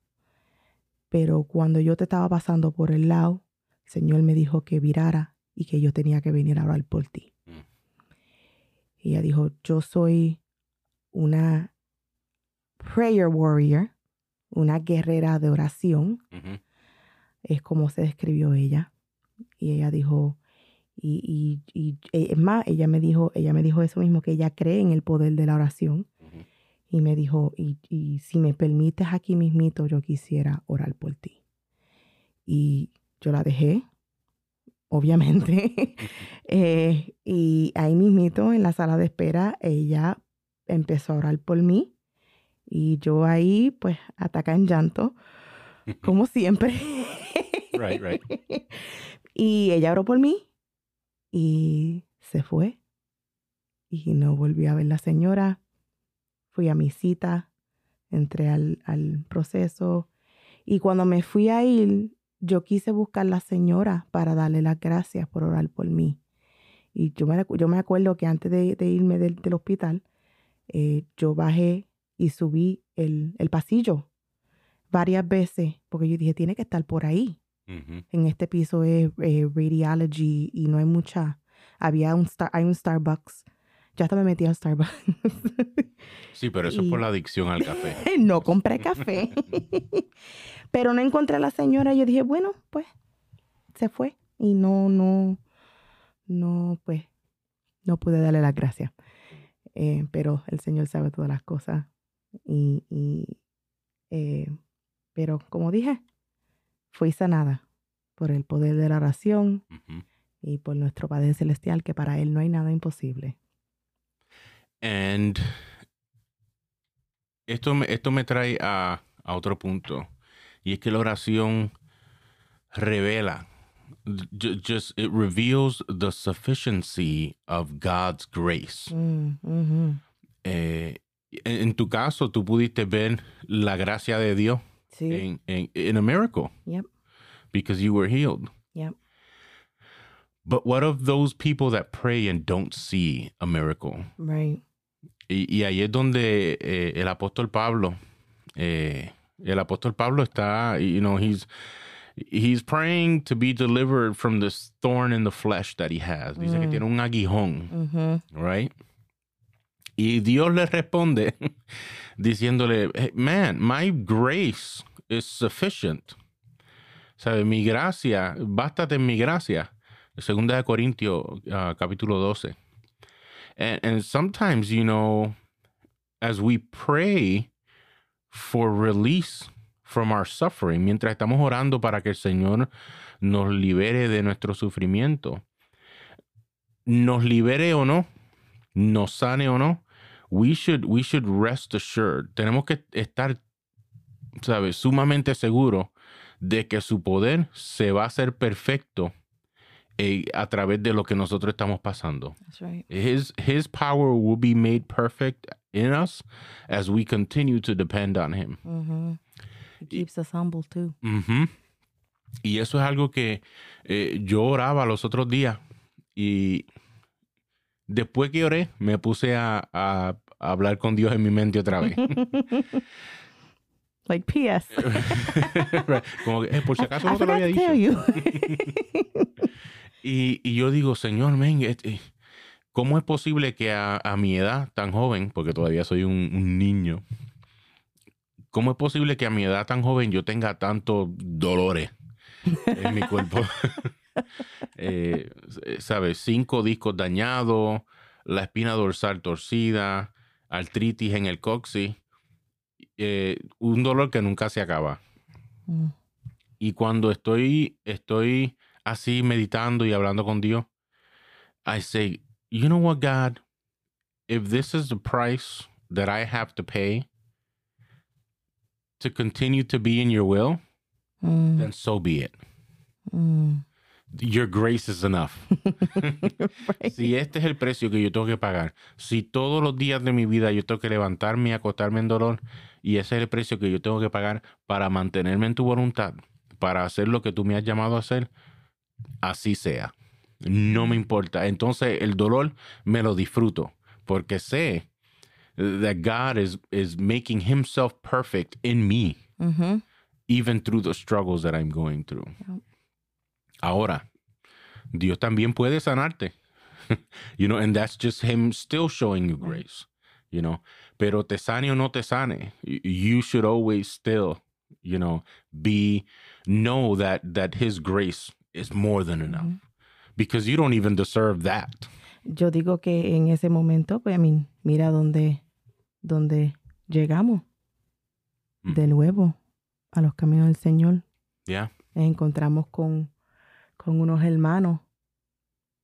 pero cuando yo te estaba pasando por el lado, el Señor me dijo que virara y que yo tenía que venir a orar por ti. Mm. Y ella dijo, yo soy una prayer warrior, una guerrera de oración, es como se describió ella. Y ella dijo, y, y, y eh, es más, ella me dijo, ella me dijo eso mismo, que ella cree en el poder de la oración. Y me dijo, y, y si me permites aquí mismito, yo quisiera orar por ti. Y yo la dejé, obviamente. [LAUGHS] Eh, y ahí mismito, en la sala de espera, ella empezó a orar por mí. Y yo ahí, pues, ataca en llanto, como siempre. Right, right. [LAUGHS] Y ella oró por mí y se fue. Y no volví a ver la señora. Fui a mi cita, entré al, al proceso. Y cuando me fui a ir, yo quise buscar la señora para darle las gracias por orar por mí. Y yo me, yo me acuerdo que antes de, de irme del, del hospital, eh, yo bajé y subí el, el pasillo varias veces, porque yo dije, tiene que estar por ahí en este piso es eh, radiology y no hay mucha. Había un star, hay un Starbucks. Ya hasta me metí a Starbucks. Sí, pero eso es Y- por la adicción al café. [LAUGHS] no compré café. [LAUGHS] Pero no encontré a la señora. Yo dije, bueno, pues se fue. Y no, no, no, pues, no pude darle las gracias. Eh, pero el Señor sabe todas las cosas. Y, y eh, pero como dije, fui sanada por el poder de la oración y por nuestro Padre Celestial, que para Él no hay nada imposible. And esto me, esto me trae a, a otro punto. Y es que la oración revela, just it reveals the sufficiency of God's grace. Mm, ujú. Eh, en, en tu caso, tú pudiste ver la gracia de Dios Sí. en, en, in a miracle Yep. because you were healed. Yep. But what of those people that pray and don't see a miracle? Right. Y, y ahí es donde eh, el apóstol Pablo, eh, el apóstol Pablo está, you know, he's he's praying to be delivered from this thorn in the flesh that he has. Dice que Mm. tiene un aguijón, right? Y Dios le responde [LAUGHS] diciéndole, "Hey, man, my grace is sufficient. ¿Sabe? Mi gracia, bástate en mi gracia. Segunda de Corintios, ah, capítulo 12. And, and sometimes, you know, as we pray for release from our suffering, mientras estamos orando para que el Señor nos libere de nuestro sufrimiento, nos libere o no, nos sane o no, we should, we should rest assured. Tenemos que estar, ¿sabes? Sumamente seguros de que su poder se va a hacer perfecto eh, a través de lo que nosotros estamos pasando. That's right. His his power will be made perfect in us as we continue to depend on him. Ujú. He keeps us humble too. Ujú. Y eso es algo que eh, yo oraba los otros días y después que oré me puse a, a- a hablar con Dios en mi mente otra vez. [LAUGHS] like PS. [LAUGHS] Como que, eh, por si acaso I, no te lo forgot había dicho. [LAUGHS] Y, y yo digo, Señor, men, este, ¿cómo es posible que a, a mi edad tan joven, porque todavía soy un, un niño, ¿cómo es posible que a mi edad tan joven yo tenga tantos dolores en mi cuerpo? [LAUGHS] Eh, ¿Sabes? Cinco discos dañados, la espina dorsal torcida, artritis en el coxis, eh, un dolor que nunca se acaba. Mm. Y cuando estoy, estoy así meditando y hablando con Dios, I say, you know what, God, if this is the price that I have to pay to continue to be in your will, Mm, then so be it. mm. Your grace is enough. [LAUGHS] Right. Si este es el precio que yo tengo que pagar, si todos los días de mi vida yo tengo que levantarme y acostarme en dolor, y ese es el precio que yo tengo que pagar para mantenerme en tu voluntad, para hacer lo que tú me has llamado a hacer, así sea. No me importa. Entonces el dolor me lo disfruto, porque sé that God is, is making himself perfect in me even through the struggles that I'm going through. Ahora, Dios también puede sanarte. [LAUGHS] you know, and that's just him still showing you grace, you know. Pero te sane o no te sane, you should always still, you know, be know that that his grace is more than enough. Mhm. Because you don't even deserve that. Yo digo que en ese momento, pues, I mean, mira dónde, dónde llegamos Mm. de nuevo a los caminos del Señor. Yeah. Nos encontramos con, con unos hermanos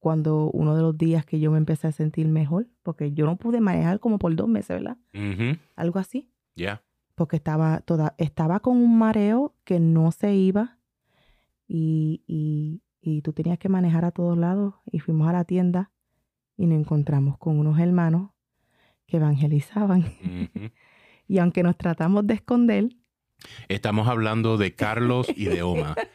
cuando uno de los días que yo me empecé a sentir mejor, porque yo no pude manejar como por dos meses, ¿verdad? Mhm. Algo así. Yeah. porque estaba toda, estaba con un mareo que no se iba y, y, y tú tenías que manejar a todos lados y fuimos a la tienda y nos encontramos con unos hermanos que evangelizaban [LAUGHS] y aunque nos tratamos de esconder, Estamos hablando de Carlos y de Oma. [LAUGHS]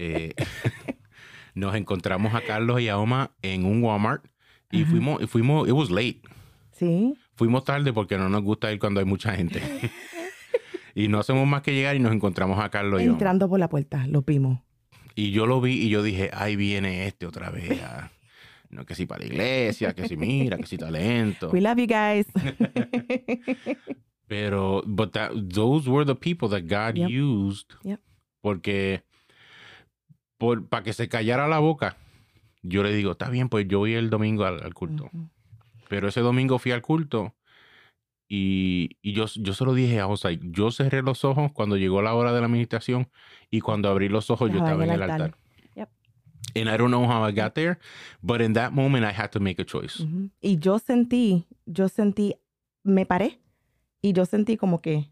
Eh, [LAUGHS] nos encontramos a Carlos y a Oma en un Walmart y Ajá. fuimos, fuimos, it was late. sí, Fuimos tarde porque no nos gusta ir cuando hay mucha gente. y no hacemos más que llegar y nos encontramos a Carlos y Oma. entrando por la puerta, lo vimos. Y yo lo vi y yo dije, ahí viene este otra vez. No, que si para la iglesia, que si mira, que si talento. We love you guys. Pero, but that, those were the people that God Yep. used. Yep. Porque, por, para que se callara la boca, yo le digo, está bien, pues yo voy el domingo al, al culto. Pero ese domingo fui al culto y, y yo, yo se lo dije a José, yo cerré los ojos cuando llegó la hora de la meditación y cuando abrí los ojos yo Estaba en el altar. Yep. And I don't know how I got there, but in that moment I had to make a choice. Ujú. Y yo sentí, yo sentí, me paré y yo sentí como que,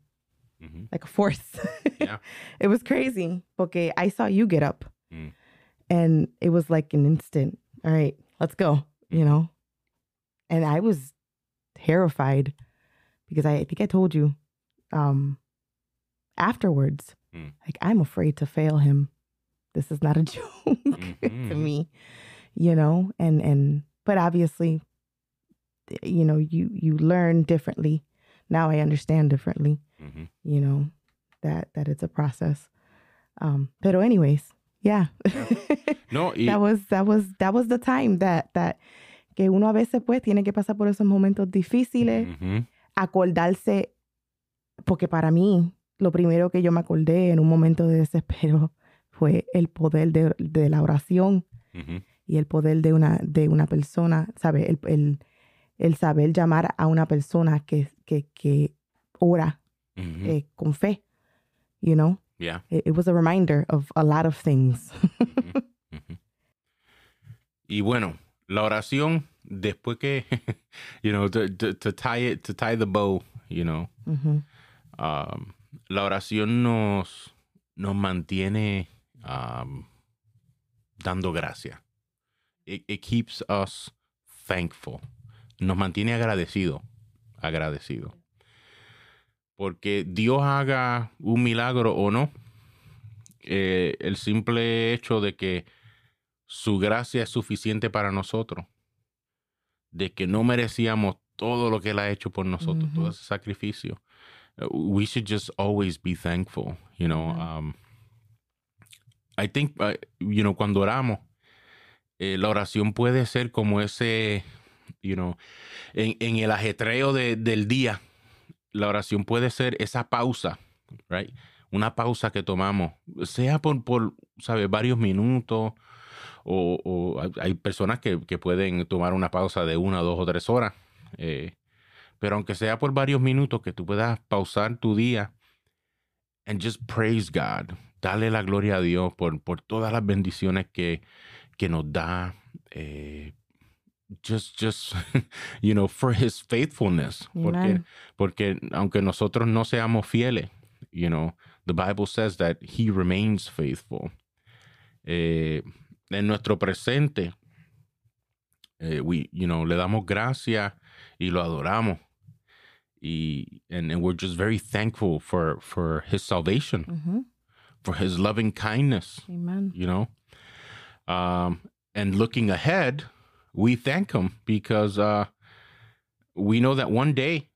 Ujú. like a force. [LAUGHS] Yeah. it was crazy porque I saw you get up Mm. and it was like an instant. All right, let's go, you know? And I was terrified because I, think I told you um afterwards, Mm. like I'm afraid to fail him. This is not a [LAUGHS] joke to Mhm. me, you know? And and but obviously you know, you you learn differently. Now I understand differently Ujú. you know that that it's a process um pero anyways yeah No, [LAUGHS] y, that was that was that was the time that that que uno a veces pues tiene que pasar por esos momentos difíciles Ujú. Acordarse porque para mí lo primero que yo me acordé en un momento de desespero [LAUGHS] fue el poder de, de la oración y el poder de una de una persona sabe el, el, el saber llamar a una persona que que, que ora eh, con fe you know Yeah. it, it was a reminder of a lot of things. Y bueno, la oración después que, [LAUGHS] you know, to, to, to tie it, to tie the bow, you know, um, la oración nos, nos mantiene um, dando gracia. It, it keeps us thankful. Nos mantiene agradecido, agradecido. Porque Dios haga un milagro o no, eh, el simple hecho de que su gracia es suficiente para nosotros, de que no merecíamos todo lo que Él ha hecho por nosotros, todo Ujú. ese sacrificio. Uh, We should just always be thankful, you know. Um, I think, uh, you know, cuando oramos, eh, la oración puede ser como ese, you know, en, en el ajetreo de- del día, la oración puede ser esa pausa, right? Una pausa que tomamos, sea por, por ¿sabes? Varios minutos, o, o hay- hay personas que, que pueden tomar una pausa de una, dos o tres horas, eh, pero aunque sea por varios minutos, que tú puedas pausar tu día and just praise God, darle la gloria a Dios por, por todas las bendiciones que, que nos da, eh, just, just, [LAUGHS] you know, for His faithfulness, porque, porque aunque nosotros no seamos fieles, you know, the Bible says that He remains faithful. Eh, en nuestro presente, eh, we, you know, le damos gracias y lo adoramos. Y, and, and we're just very thankful for, for His salvation, Mhm. for His loving kindness, Amen. you know. Um, and looking ahead, we thank Him because uh, we know that one day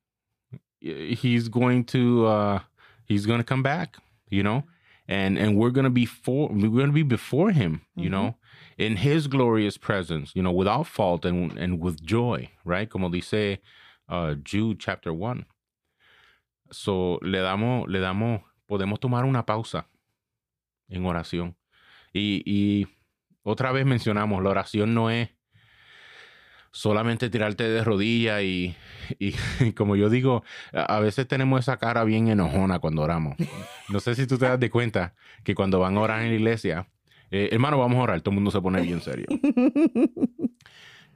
He's going to uh, He's going to come back, you know, and and we're going to be for we're going to be before Him, you Mhm. know, in His glorious presence, you know, without fault and and with joy, right? Como dice uh, Jude chapter one. So le damos le damos podemos tomar una pausa en oración y, y otra vez mencionamos la oración no es solamente tirarte de rodillas y, y [LAUGHS] como yo digo, a veces tenemos esa cara bien enojona cuando oramos. No sé si tú te das de cuenta que cuando van a orar en la iglesia, eh, hermano, vamos a orar, todo el mundo se pone bien serio.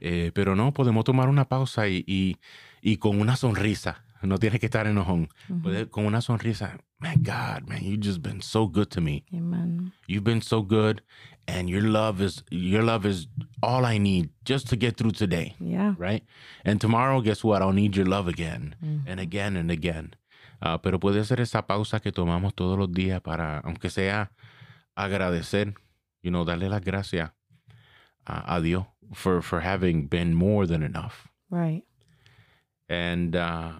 Eh, pero no, podemos tomar una pausa y, y- y con una sonrisa. No tienes que estar enojón. Mhm. Puede- con una sonrisa, my God, man, you've just been so good to me. Amen. You've been so good, and your love is your love is all I need just to get through today, Yeah. right? And tomorrow, guess what? I'll need your love again Mhm. and again and again. Ah, pero puede ser esa pausa que tomamos todos los días para, aunque sea agradecer, you know, darle las gracias a, a Dios for for having been more than enough. Right. And uh,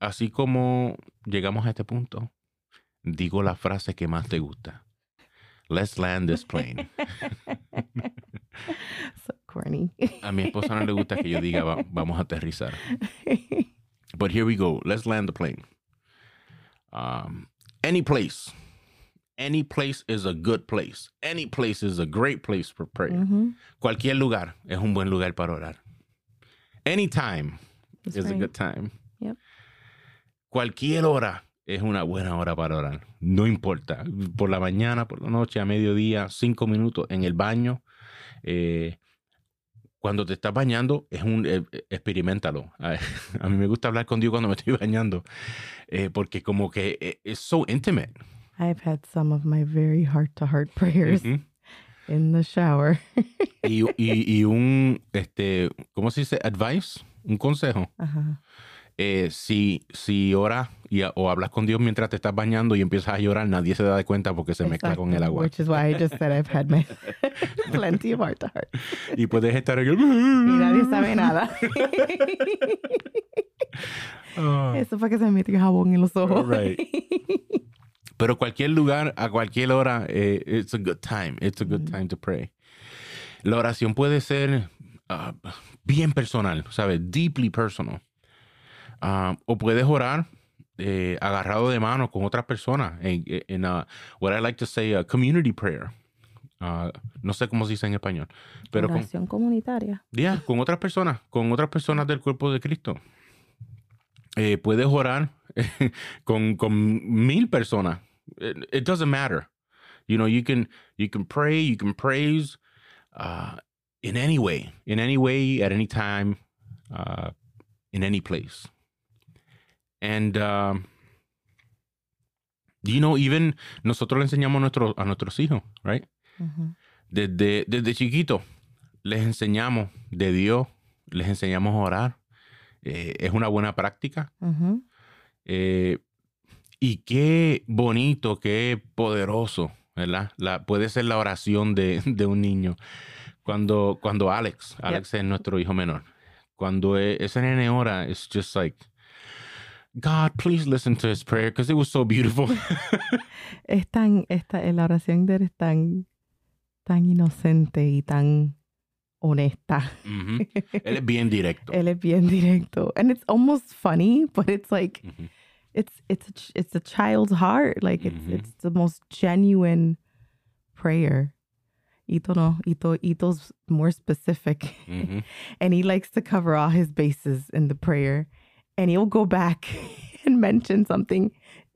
así como llegamos a este punto, digo la frase que más te gusta. Let's land this plane. [LAUGHS] so corny. A mi esposa no le gusta que yo diga "Va- vamos a aterrizar. [LAUGHS] But here we go. Let's land the plane. Um, any place. Any place is a good place. Any place is a great place for prayer. Mhm. Cualquier lugar es un buen lugar para orar. Anytime That's is a good time. Yep. Cualquier hora es una buena hora para orar. No importa. Por la mañana, por la noche, a mediodía, cinco minutos en el baño. Eh, cuando te estás bañando, es un eh, experimentalo. A, [LAUGHS] a mí me gusta hablar con Dios cuando me estoy bañando, eh, porque como que eh, es so intimate. I've had some of my very heart to heart prayers Ujú. in the shower. y, y- [LAUGHS] y un, este, ¿cómo se dice? Advice, un consejo. Eh, si, si oras y, o hablas con Dios mientras te estás bañando y empiezas a llorar, nadie se da cuenta porque se mezcla con el agua. Which is why I just said I've had my [LAUGHS] plenty of heart to heart. Y puedes estar ahí. Y nadie sabe nada. [LAUGHS] Ah. Eso fue que se me metió jabón en los ojos. Right. Pero cualquier lugar, a cualquier hora, eh, it's a good time. It's a good time to pray. La oración puede ser ah, bien personal, ¿sabes? Deeply personal. Ah, o puedes orar eh, agarrado de mano con otras personas en, en ah, what I like to say, a community prayer. No sé cómo se dice en español, pero con, Oración comunitaria. Yeah, con otras personas, con otras personas del cuerpo de Cristo. Eh, puedes orar [LAUGHS] con, con mil personas. It, it doesn't matter. You know, you can you can pray, you can praise uh, in any way, in any way, at any time, uh, in any place. And um, you know, even nosotros le enseñamos a, nuestros a nuestros hijos, right? Ujú. Desde, desde chiquito les enseñamos de Dios, les enseñamos a orar. Eh, es una buena práctica. Ujú. Eh, y qué bonito, qué poderoso, ¿verdad? La, puede ser la oración de, de un niño. Cuando, cuando Alex, Alex es nuestro hijo menor, cuando e- ese nene ora, it's just like, God, please listen to his prayer because it was so beautiful. [LAUGHS] Es tan, esta, la oración de él es tan, tan inocente y tan honesta. Ujú. [LAUGHS] Él es bien directo. Él es bien directo. And it's almost funny, but it's like, Ujú. It's, it's, a, it's a child's heart. Like it's, Mhm. it's the most genuine prayer. Ito no, Ito, Ito's more specific. Ujú. [LAUGHS] and he likes to cover all his bases in the prayer and he'll go back [LAUGHS] and mention something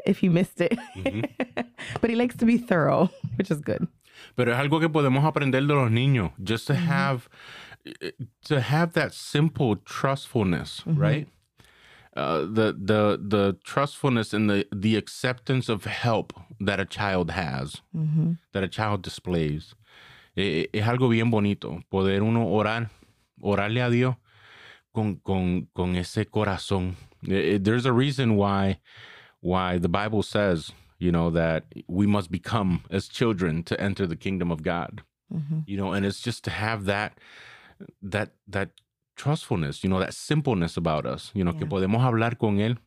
if he missed it Mhm. [LAUGHS] but he likes to be thorough which is good Pero es algo que podemos aprender de los niños. Just to Ujú. have to have that simple trustfulness, Mhm. right? Uh, the the the trustfulness and the the acceptance of help that a child has, Mhm. that a child displays. Eh, es algo bien bonito poder uno orar, orarle a Dios con, con, con ese corazón. There's a reason why why the Bible says, you know, that we must become as children to enter the kingdom of God. Mhm. You know, and it's just to have that that that trustfulness, you know, that simpleness about us, you know, que podemos hablar con él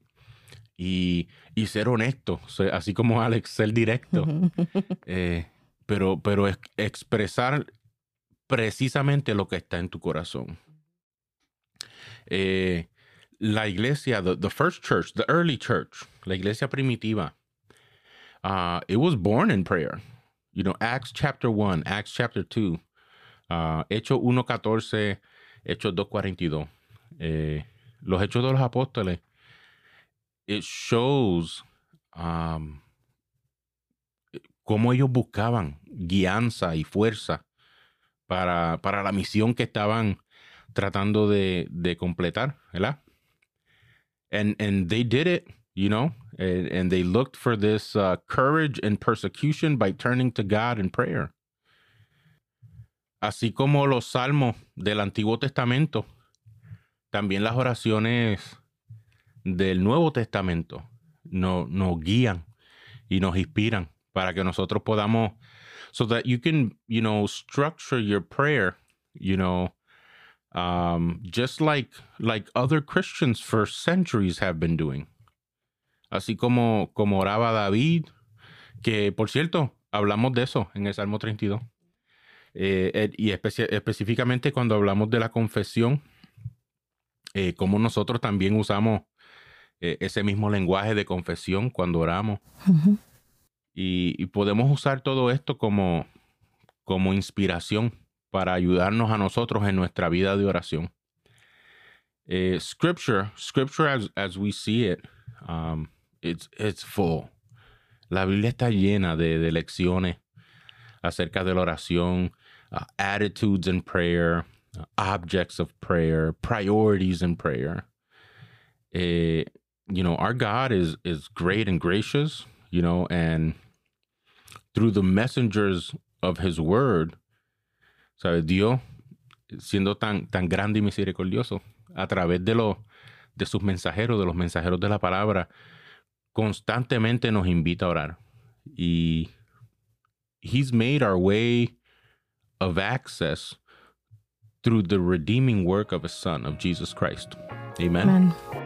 y, y ser honesto, así como Alex, ser directo. [LAUGHS] Eh, pero, pero es- expresar precisamente lo que está en tu corazón. Eh, la iglesia, the, the first church, the early church, la iglesia primitiva, uh, it was born in prayer. You know, Acts chapter 1, Acts chapter 2, uh, Hechos 1.14, Hechos 2.42, eh, los Hechos de los Apóstoles, it shows um, cómo ellos buscaban guianza y fuerza para, para la misión que estaban tratando de, de completar, ¿verdad? And, and they did it, you know, and, and they looked for this uh, courage and persecution by turning to God in prayer. Así como los salmos del Antiguo Testamento, también las oraciones del Nuevo Testamento nos, guían y nos inspiran para que nosotros podamos, so that you can, you know, structure your prayer, you know, um, just like like other Christians for centuries have been doing. Así como, como oraba David, que por cierto, hablamos de eso en el Salmo 32. Eh, eh, y específicamente cuando hablamos de la confesión, eh, como nosotros también usamos eh, ese mismo lenguaje de confesión cuando oramos. Y, y podemos usar todo esto como, como inspiración para ayudarnos a nosotros en nuestra vida de oración. Eh, scripture, scripture as, as we see it, um, it's, it's full. La Biblia está llena de, de lecciones acerca de la oración, uh, attitudes in prayer, uh, objects of prayer, priorities in prayer. Eh, you know, our God is is great and gracious, you know, and through the messengers of his word, ¿sabes? Dios, siendo tan, tan grande y misericordioso, a través de, los de sus mensajeros, de los mensajeros de la palabra, constantemente nos invita a orar. Y he's made our way of access through the redeeming work of his son, of Jesus Christ. Amen. Amen.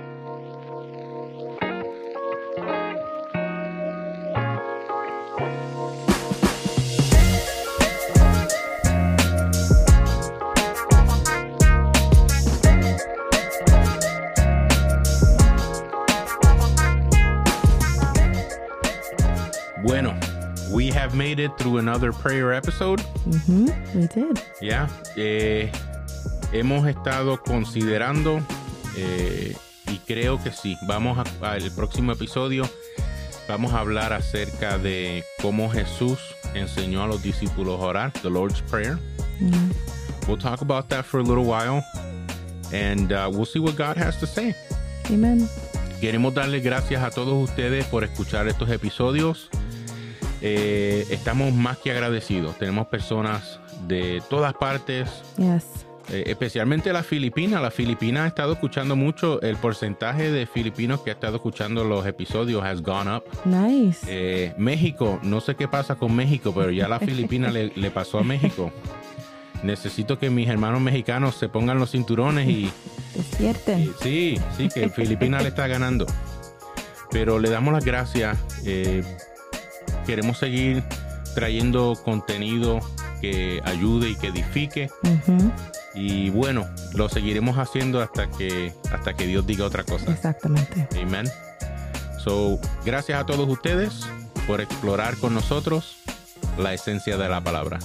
Made it through another prayer episode. Mhm. We did. Ya, eh, hemos estado considerando eh, y creo que sí, vamos a- al próximo episodio, vamos a hablar acerca de cómo Jesús enseñó a los discípulos a orar, the Lord's Prayer. Yeah. We'll talk about that for a little while and uh, we'll see what God has to say. Amen. Queremos darle gracias a todos ustedes por escuchar estos episodios. Eh, estamos más que agradecidos. Tenemos personas de todas partes, Yes. eh, especialmente las Filipinas. Las Filipinas ha estado escuchando mucho. El porcentaje de filipinos que ha estado escuchando los episodios has gone up. Nice. Eh, México, no sé qué pasa con México, pero ya la [LAUGHS] Filipina le, le pasó a México. necesito que mis hermanos mexicanos se pongan los cinturones y... Despierten. Sí, sí, que Filipinas le está ganando. Pero le damos las gracias. Eh, queremos seguir trayendo contenido que ayude y que edifique. Y bueno, lo seguiremos haciendo hasta que, hasta que Dios diga otra cosa. Exactamente. Amen. So, gracias a todos ustedes por explorar con nosotros la esencia de la palabra.